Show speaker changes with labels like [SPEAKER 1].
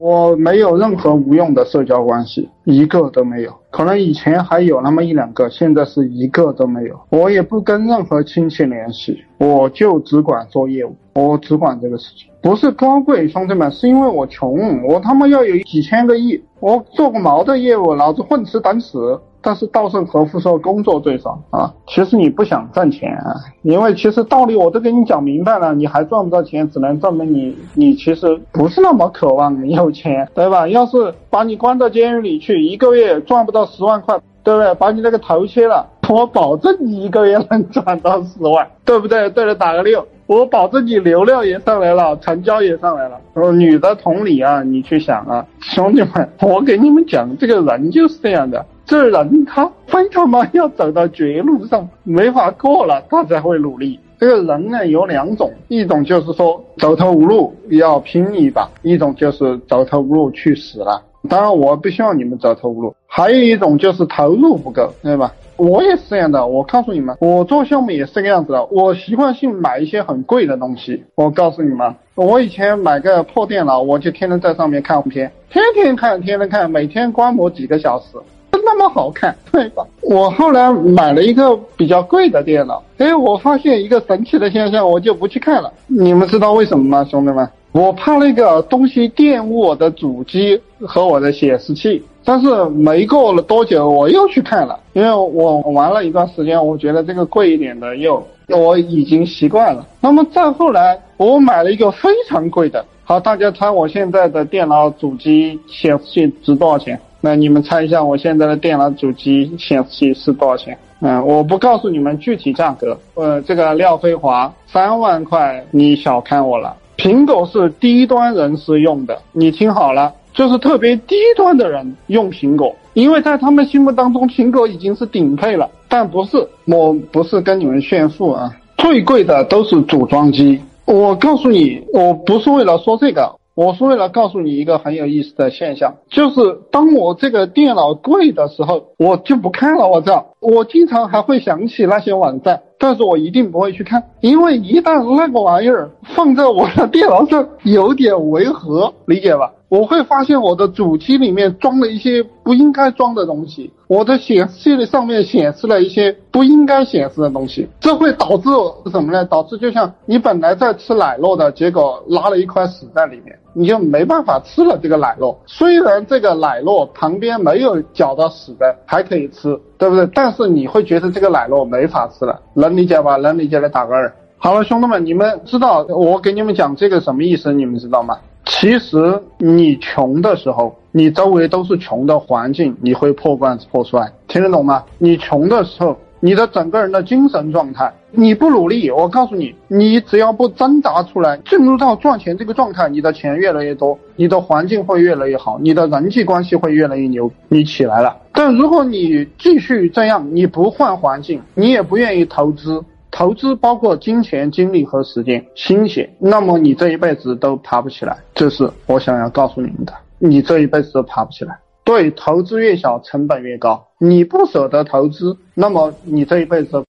[SPEAKER 1] 我没有任何无用的社交关系，一个都没有。可能以前还有那么一两个，现在是一个都没有。我也不跟任何亲戚联系，我就只管做业务，我只管这个事情。不是高贵，兄弟们，是因为我穷，我他妈要有几千个亿，我做个毛的业务，老子混吃等死。但是稻盛和夫说工作最爽啊，其实你不想赚钱，啊，因为其实道理我都给你讲明白了，你还赚不到钱，只能证明你你其实不是那么渴望有钱，对吧？要是把你关到监狱里去，一个月赚不到十万块，对不对？把你那个头切了，我保证你一个月能赚到十万，对不对？对了，打个六，我保证你流量也上来了，成交也上来了。哦，女的同理啊，你去想啊，兄弟们，我给你们讲，这个人就是这样的。这人他非他妈要走到绝路上没法过了，他才会努力。这个人呢有两种，一种就是说走投无路要拼一把，一种就是走投无路去死了。当然我不希望你们走投无路，还有一种就是投入不够，对吧？我也是这样的。我告诉你们，我做项目也是这个样子的。我习惯性买一些很贵的东西。我告诉你们，我以前买个破电脑，我就天天在上面看片，天天看，天天看，每天观摩几个小时。那么好看，对吧？我后来买了一个比较贵的电脑，哎，我发现一个神奇的现象，我就不去看了。你们知道为什么吗，兄弟们？我怕那个东西玷污我的主机和我的显示器。但是没过了多久，我又去看了，因为我玩了一段时间，我觉得这个贵一点的又我已经习惯了。那么再后来，我买了一个非常贵的。好，大家猜我现在的电脑主机显示器值多少钱？那你们猜一下，我现在的电脑主机显示器是多少钱？嗯，我不告诉你们具体价格。呃，这个廖飞华三万块，你小看我了。苹果是低端人士用的，你听好了，就是特别低端的人用苹果，因为在他们心目当中，苹果已经是顶配了。但不是，我不是跟你们炫富啊，最贵的都是组装机。我告诉你，我不是为了说这个。我是为了告诉你一个很有意思的现象，就是当我这个电脑贵的时候，我就不看了。我操，我经常还会想起那些网站，但是我一定不会去看，因为一旦那个玩意儿放在我的电脑上，有点违和，理解吧？我会发现我的主机里面装了一些不应该装的东西，我的显示器的上面显示了一些不应该显示的东西，这会导致什么呢？导致就像你本来在吃奶酪的，结果拉了一块屎在里面，你就没办法吃了这个奶酪。虽然这个奶酪旁边没有搅到屎的，还可以吃，对不对？但是你会觉得这个奶酪没法吃了，能理解吧？能理解的打个二。好了，兄弟们，你们知道我给你们讲这个什么意思？你们知道吗？其实你穷的时候，你周围都是穷的环境，你会破罐子破摔，听得懂吗？你穷的时候，你的整个人的精神状态，你不努力，我告诉你，你只要不挣扎出来，进入到赚钱这个状态，你的钱越来越多，你的环境会越来越好，你的人际关系会越来越牛，你起来了。但如果你继续这样，你不换环境，你也不愿意投资。投资包括金钱、精力和时间、心血，那么你这一辈子都爬不起来。这是我想要告诉你们的，你这一辈子都爬不起来。对，投资越小，成本越高。你不舍得投资，那么你这一辈子。